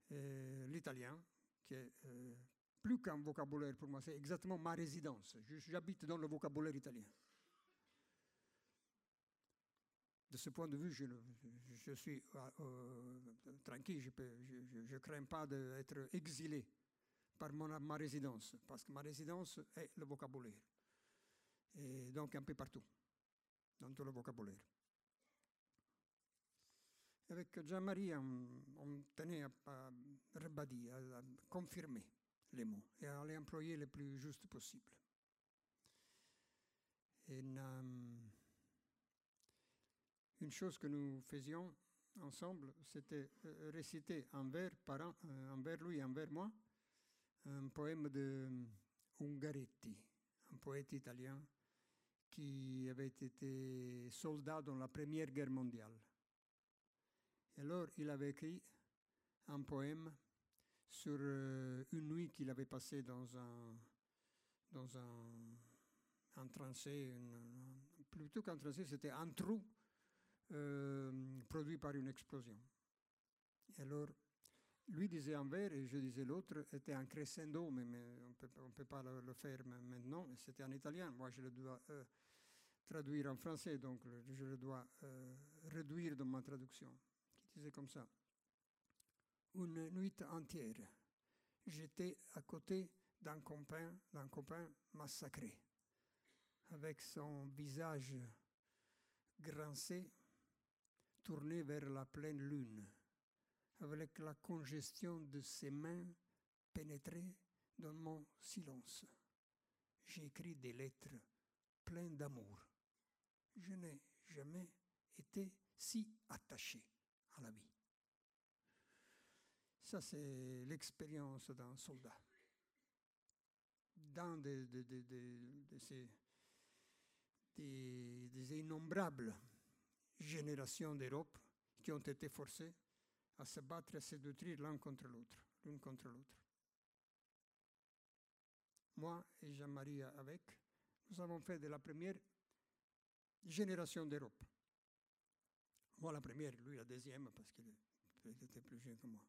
L'italien, qui est euh, plus qu'un vocabulaire pour moi, c'est exactement ma résidence. J'habite dans le vocabulaire italien. De ce point de vue, je, suis euh, euh tranquille, je ne crains pas d'être exilé par ma résidence, parce que ma résidence est le vocabulaire. Et donc un peu partout, dans tout le vocabulaire. Avec Jean-Marie, on, tenait à, à à, confirmer les mots et à les employer le plus juste possible. Et, um, une chose que nous faisions ensemble, c'était euh, récité envers, par, euh, envers lui, envers moi, un poème de Ungaretti, un poète italien qui avait été soldat dans la Première Guerre mondiale. Et alors, il avait écrit un poème sur euh, une nuit qu'il avait passée dans un, dans un, un plutôt qu'un tranchée, c'était un trou euh, produit par une explosion. Et alors, lui disait un vers et je disais l'autre, était un crescendo, mais, on ne peut pas le, faire ma- maintenant, c'était en italien. Moi, je le dois euh, traduire en français, donc je le dois euh, réduire dans ma traduction, qui disait comme ça. Une nuit entière, j'étais à côté d'un copain, d'un copain massacré, avec son visage grincé, tourné vers la pleine lune, avec la congestion de ses mains pénétrées dans mon silence. J'ai écrit des lettres pleines d'amour. Je n'ai jamais été si attaché à la vie. Ça, c'est l'expérience d'un soldat. Dans des innombrables générations d'Europe qui ont été forcées à se battre et à se détruire l'un contre l'autre, l'une contre l'autre. Moi et Jean-Marie avec, nous avons fait de la première génération d'Europe. Moi la première, lui la deuxième, parce qu'il il était plus jeune que moi.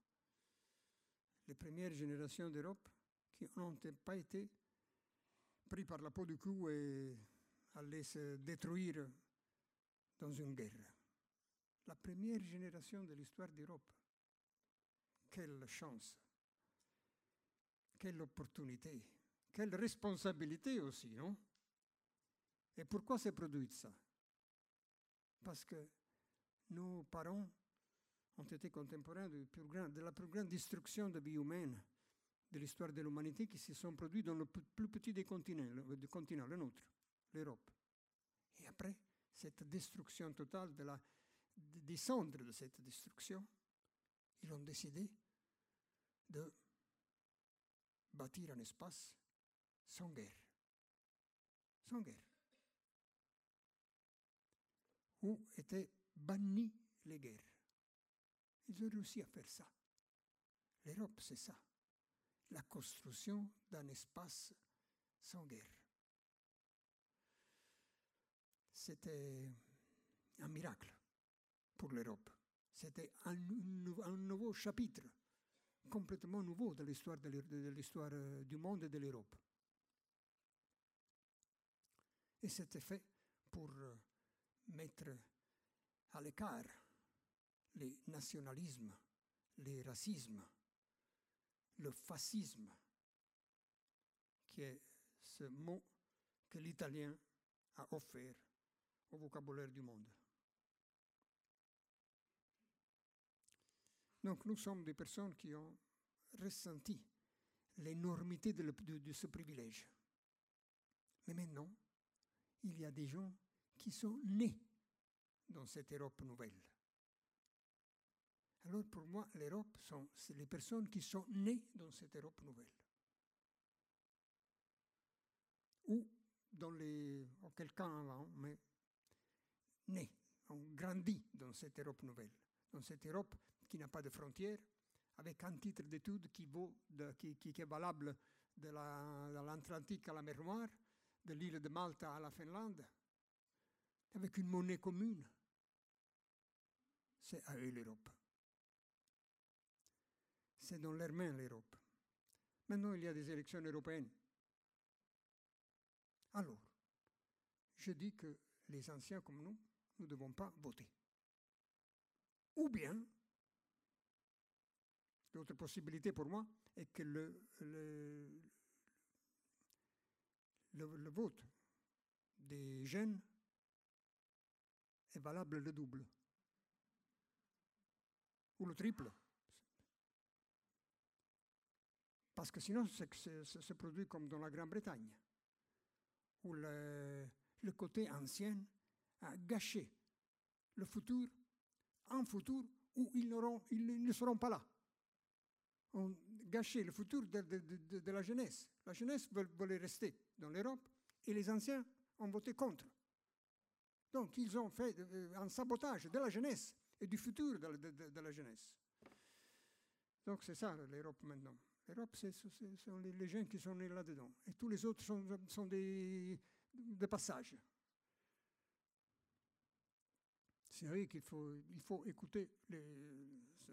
Les premières générations d'Europe qui n'ont pas été pris par la peau du cou et allaient se détruire dans une guerre. La première génération de l'histoire d'Europe. Quelle chance, quelle opportunité, quelle responsabilité aussi, non? Et pourquoi s'est produit ça? Parce que nos parents ont été contemporains du plus de la plus grande destruction de vie humaine de l'histoire de l'humanité qui se sont produits dans le plus petit des continents, le, continent, le nôtre, l'Europe. Et après, cette destruction totale, de la, de descendre de cette destruction, ils ont décidé de bâtir un espace sans guerre. Sans guerre. Où étaient bannies les guerres. Ils ont réussi à faire ça. L'Europe, c'est ça. La construction d'un espace sans guerre. C'était un miracle pour l'Europe. C'était un, nou- un nouveau chapitre, complètement nouveau de l'histoire euh, du monde et de l'Europe. Et c'était fait pour euh, mettre à l'écart les nationalismes, les racismes, le fascisme, qui est ce mot que l'italien a offert au vocabulaire du monde. Donc nous sommes des personnes qui ont ressenti l'énormité de, ce privilège. Mais maintenant, il y a des gens qui sont nés dans cette Europe nouvelle. Alors pour moi, l'Europe, sont- c'est les personnes qui sont nées dans cette Europe nouvelle. Ou dans les, ou quelqu'un avant, mais nés, ont grandi dans cette Europe nouvelle, dans cette Europe qui n'a pas de frontières, avec un titre d'étude qui, qui, est valable de la- de l'Atlantique à la mer Noire, de l'île de Malte à la Finlande, avec une monnaie commune. C'est à eux l'Europe. C'est dans leurs mains l'Europe. Maintenant, il y a des élections européennes. Alors, je dis que les anciens comme nous, nous ne devons pas voter. Ou bien, l'autre possibilité pour moi est que le, vote des jeunes est valable le double ou le triple. Parce que sinon, ça se produit comme dans la Grande-Bretagne, où le côté ancien a gâché le futur un futur où ils, ne seront pas là. On gâchait le futur de, la jeunesse. La jeunesse voulait rester dans l'Europe et les anciens ont voté contre. Donc ils ont fait euh, un sabotage de la jeunesse et du futur de, la jeunesse. Donc c'est ça l'Europe maintenant. L'Europe, ce sont les, gens qui sont nés là-dedans. Et tous les autres sont, des passages. C'est vrai qu'il faut, il faut écouter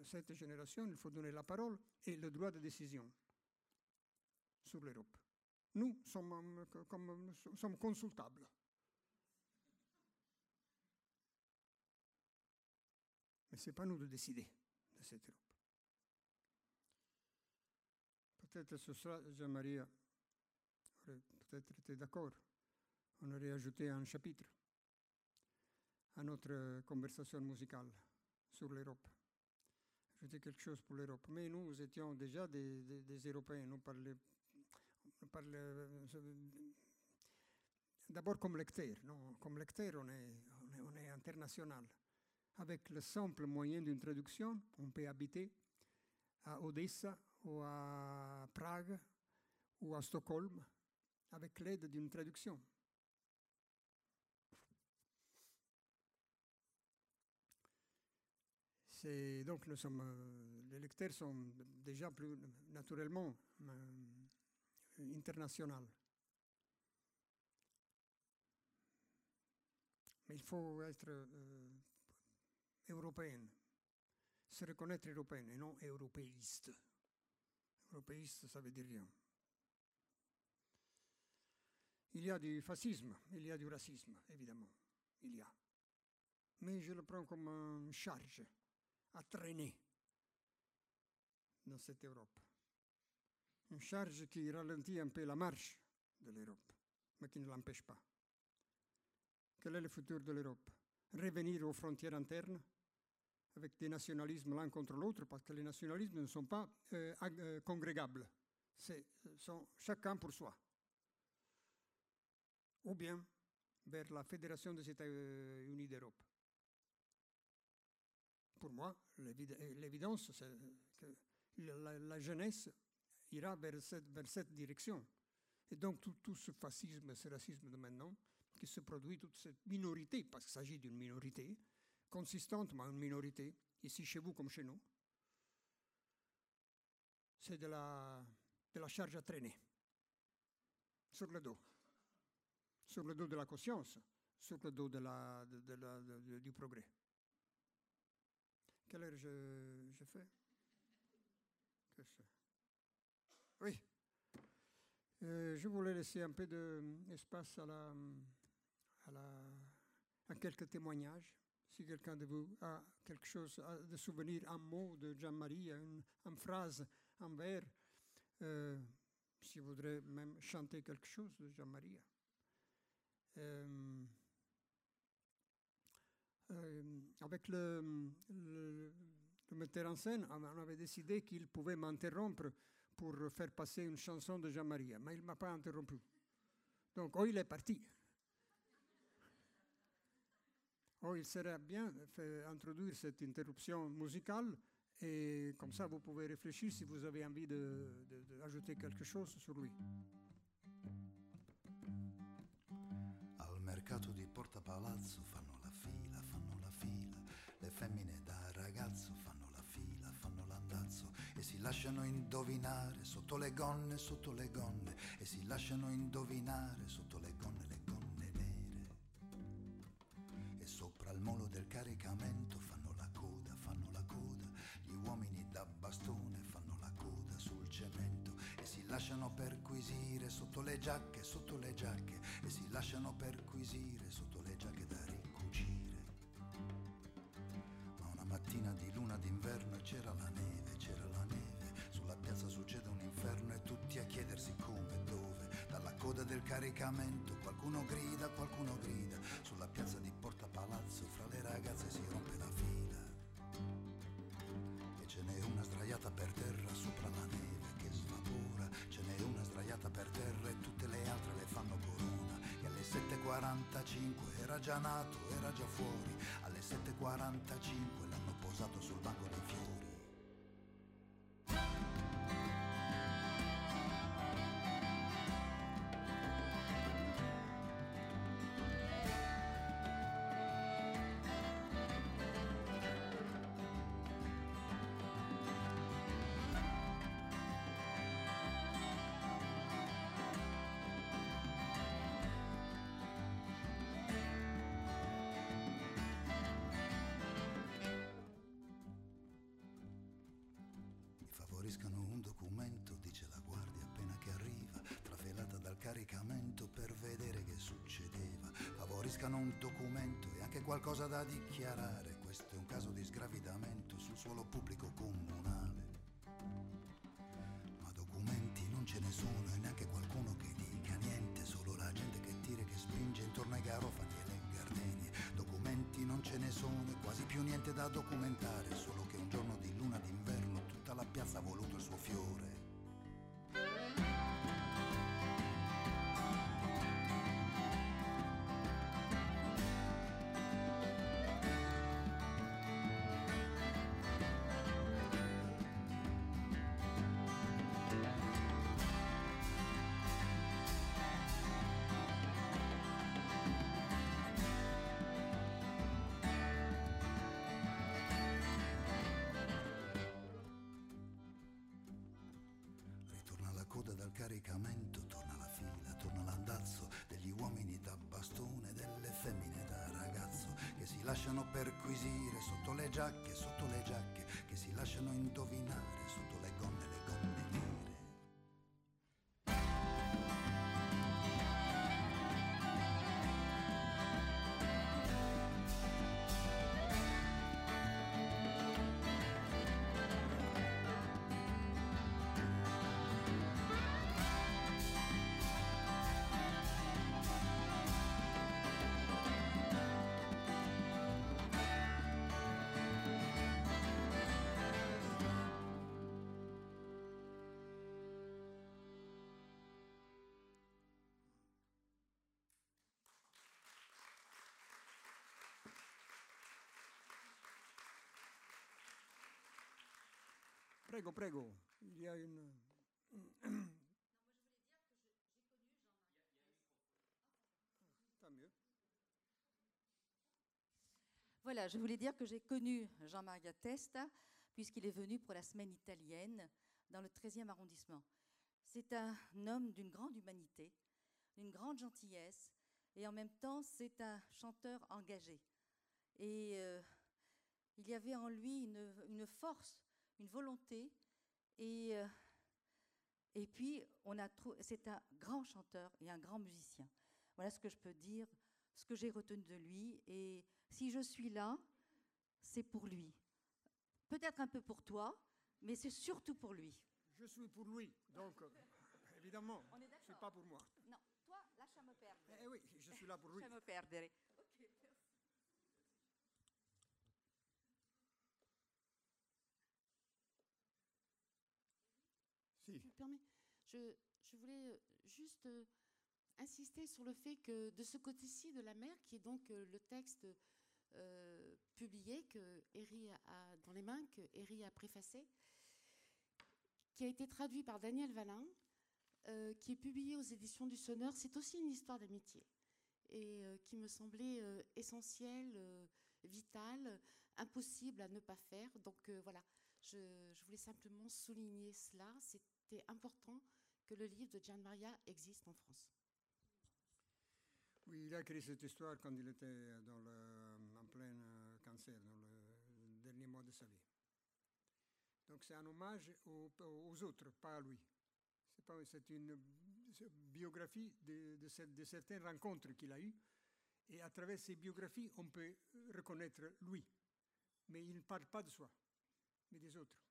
cette génération, il faut donner la parole et le droit de décision sur l'Europe. Nous sommes, comme, sommes consultables. Mais ce n'est pas nous de décider de cette Europe. Peut-être ce soir, Jean-Marie peut-être été d'accord. On aurait ajouté un chapitre notre conversation musicale sur l'Europe. Ajouter quelque chose pour l'Europe. Mais nous, étions déjà des, Européens. Nous parlions, euh, d'abord comme lecteur. Non, comme lecteur, on est, on est international. Avec le simple moyen d'une traduction, on peut habiter à Odessa ou à Prague ou à Stockholm avec l'aide d'une traduction. C'est, donc nous sommes, les lecteurs sont déjà plus naturellement euh, international. Mais il faut être euh, européen, se reconnaître européen et non européiste. Européiste, ça veut dire rien. Il y a du fascisme, il y a du racisme, évidemment. Il y a. Mais je le prends comme une charge à traîner dans cette Europe. Une charge qui ralentit un peu la marche de l'Europe, mais qui ne l'empêche pas. Quel est le futur de l'Europe Revenir aux frontières internes avec des nationalismes l'un contre l'autre, parce que les nationalismes ne sont pas euh, euh, congrégables. C'est sont chacun pour soi. Ou bien vers la Fédération des États-Unis d'Europe. Pour moi, l'évidence, c'est que la, jeunesse ira vers cette, direction. Et donc tout, ce fascisme, ce racisme de maintenant, qui se produit, toute cette minorité, parce qu'il s'agit d'une minorité, consistante, mais une minorité, ici chez vous comme chez nous, c'est de la, charge à traîner sur le dos, sur le dos de la conscience, sur le dos du progrès. Quelle heure je, je fais? Oui. Euh, je voulais laisser un peu d'espace à, la, à, la, à quelques témoignages si quelqu'un de vous a quelque chose de souvenir, un mot de Jean-Marie, une, une, phrase, un vers, euh, si vous voudrez même chanter quelque chose de Jean-Marie. Euh, euh, avec le, metteur en scène, on avait décidé qu'il pouvait m'interrompre pour faire passer une chanson de Jean-Marie, mais il ne m'a pas interrompu. Donc, oh, il est parti. Oh, il serait bien d'introduire cette interruption musicale et comme ça vous pouvez réfléchir si vous avez envie d'ajouter quelque chose sur lui. Di Porta Palazzo femmine da ragazzo fanno la fila, fanno l'andazzo e si lasciano indovinare sotto le gonne, sotto le gonne e si lasciano indovinare sotto le gonne al molo del caricamento fanno la coda, fanno la coda, gli uomini da bastone fanno la coda sul cemento e si lasciano perquisire sotto le giacche, sotto le giacche e si lasciano perquisire sotto le giacche da ricucire. Mattina di luna d'inverno c'era la neve, c'era la neve, sulla piazza succede un inferno e tutti a chiedersi come, dove, dalla coda del caricamento qualcuno grida, qualcuno grida, sulla piazza di Porta Palazzo fra le ragazze si rompe la fila. E ce n'è una sdraiata per terra sopra la neve che svapora, ce n'è una sdraiata per terra e tutte le altre le fanno corona. E alle 7.45 era già nato, era già fuori, alle 7.45 l'hanno posato sul banco dei fiori. Favoriscano un documento e anche qualcosa da dichiarare. Questo è un caso di sgravidamento sul suolo pubblico comunale. Ma documenti non ce ne sono e neanche qualcuno che dica niente, solo la gente che tira e che spinge intorno ai garofani e le gardenie. Documenti non ce ne sono e quasi più niente da documentare, solo che un giorno di luna d'inverno tutta la piazza ha voluto il suo fiore. Caricamento, torna la fila, torna l'andazzo degli uomini da bastone, delle femmine da ragazzo che si lasciano perquisire sotto le giacche, sotto le giacche, che si lasciano indovinare sotto le gonne, Prego, prego. Il y a une. Voilà, je voulais dire que j'ai connu Jean-Maria Testa puisqu'il est venu pour la semaine italienne dans le 13e arrondissement. C'est un homme d'une grande humanité, d'une grande gentillesse et en même temps c'est un chanteur engagé. Et euh, il y avait en lui une force, une volonté et, euh, et puis on a trou- c'est un grand chanteur et un grand musicien. Voilà ce que je peux dire, ce que j'ai retenu de lui et si je suis là, c'est pour lui. Peut-être un peu pour toi, mais c'est surtout pour lui. Je suis pour lui, donc euh, évidemment, On est je ne suis d'accord pas pour moi. Non, toi, lasciamo perdere. Eh oui, je suis là pour lui. Lasciamo perdere. Je, voulais euh, juste euh, insister sur le fait que de ce côté-ci de la mer, qui est donc euh, le texte publié que Herry a dans les mains, que Herry a préfacé, qui a été traduit par Daniel Valin, qui est publié aux éditions du Sonneur, c'est aussi une histoire d'amitié et qui me semblait essentielle, vitale, impossible à ne pas faire. Donc voilà, je voulais simplement souligner cela. C'était important que le livre de Gian Maria existe en France. Oui, il a écrit cette histoire quand il était en plein euh, cancer, dans le dernier mois de sa vie. Donc c'est un hommage aux, autres, pas à lui. C'est une biographie de certaines rencontres qu'il a eues. Et à travers ces biographies, on peut reconnaître lui. Mais il ne parle pas de soi, mais des autres.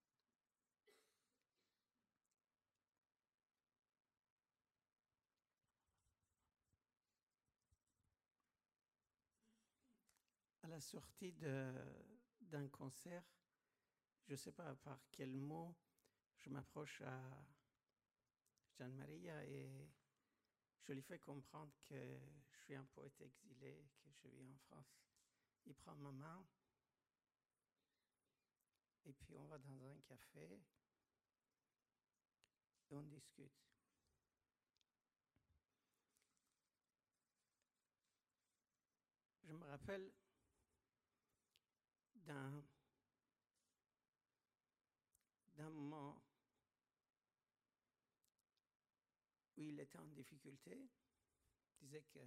La sortie d'un concert, je ne sais pas par quel mot, je m'approche à Gian Maria et je lui fais comprendre que je suis un poète exilé, que je vis en France. Il prend ma main Et puis on va dans un café et on discute. Je me rappelle d'un moment où il était en difficulté, il disait que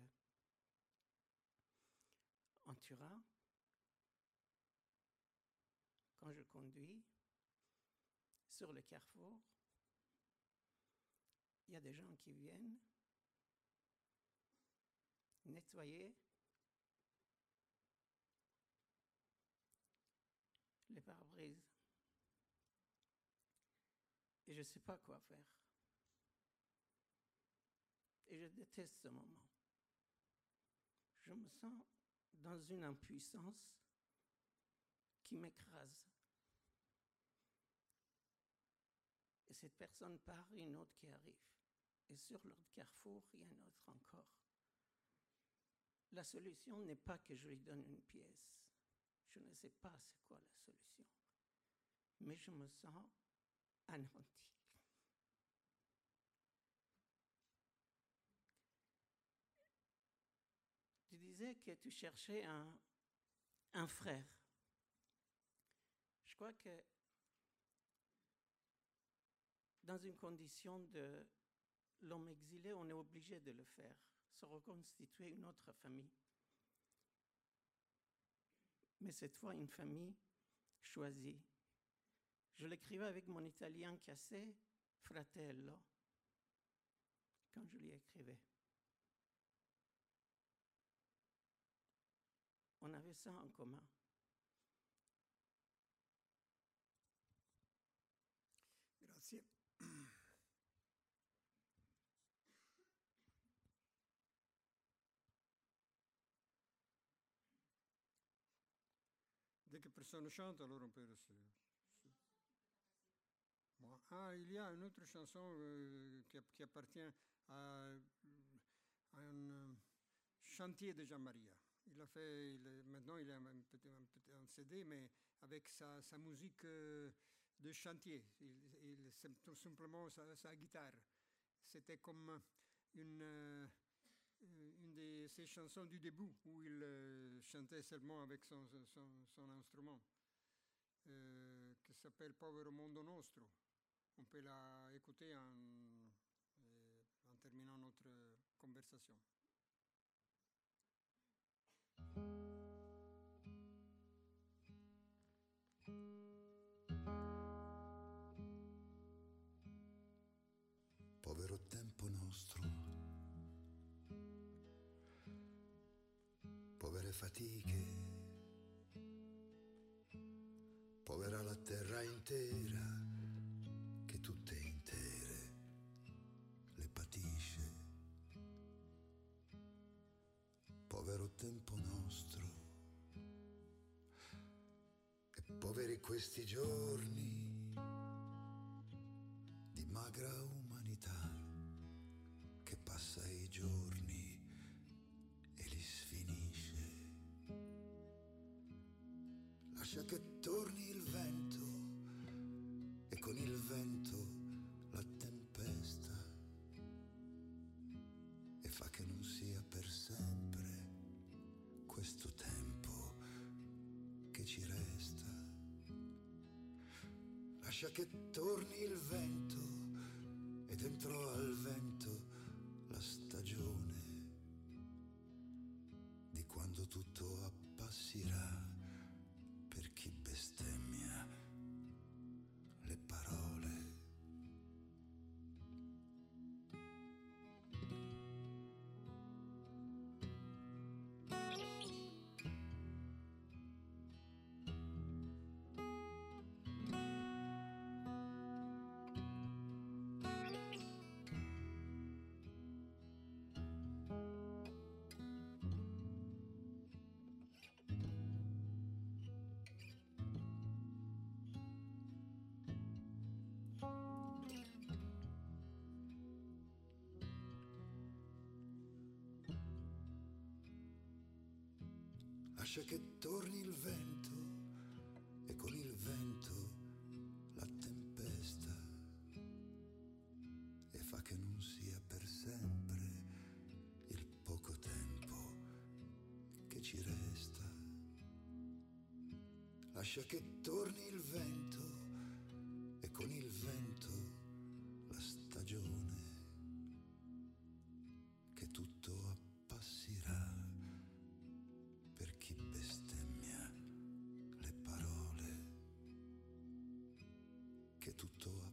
en Turin, quand je conduis sur le carrefour, il y a des gens qui viennent nettoyer les pare-brises. Et je ne sais pas quoi faire. Et je déteste ce moment. Je me sens dans une impuissance qui m'écrase. Et cette personne part, une autre qui arrive. Et sur l'autre carrefour, il y a un autre encore. La solution n'est pas que je lui donne une pièce. Je ne sais pas c'est quoi la solution. Mais je me sens Tu disais que tu cherchais un, un frère. Je crois que dans une condition de l'homme exilé, on est obligé de le faire, se reconstituer une autre famille. Mais cette fois, une famille choisie. Je l'écrivais avec mon italien cassé, fratello, quand je lui écrivais. On avait ça en commun. Grazie. Dès que personne chante, alors on peut se- Moi. Ah, il y a une autre chanson euh, qui, appartient à, un euh, chantier de Jean-Maria. Il a fait, maintenant il a un, un, CD, mais avec sa, musique euh, de chantier. Il, tout simplement sa, guitare. C'était comme une, de ses chansons du début où il chantait seulement avec son, son- instrument, qui s'appelle Povero Mondo Nostro. On peut la écouter en, en terminant notre conversation. povero tempo nostro, povere fatiche, povera la terra intera tutte intere le patisce, povero tempo nostro, e poveri questi giorni di magra umanità che passa i giorni e li sfinisce. Lascia che torni il vento questo tempo che ci resta. Lascia che torni il vento e dentro al vento Lascia che torni il vento e con il vento la tempesta e fa che non sia per sempre il poco tempo che ci resta. Lascia che torni il vento tutto a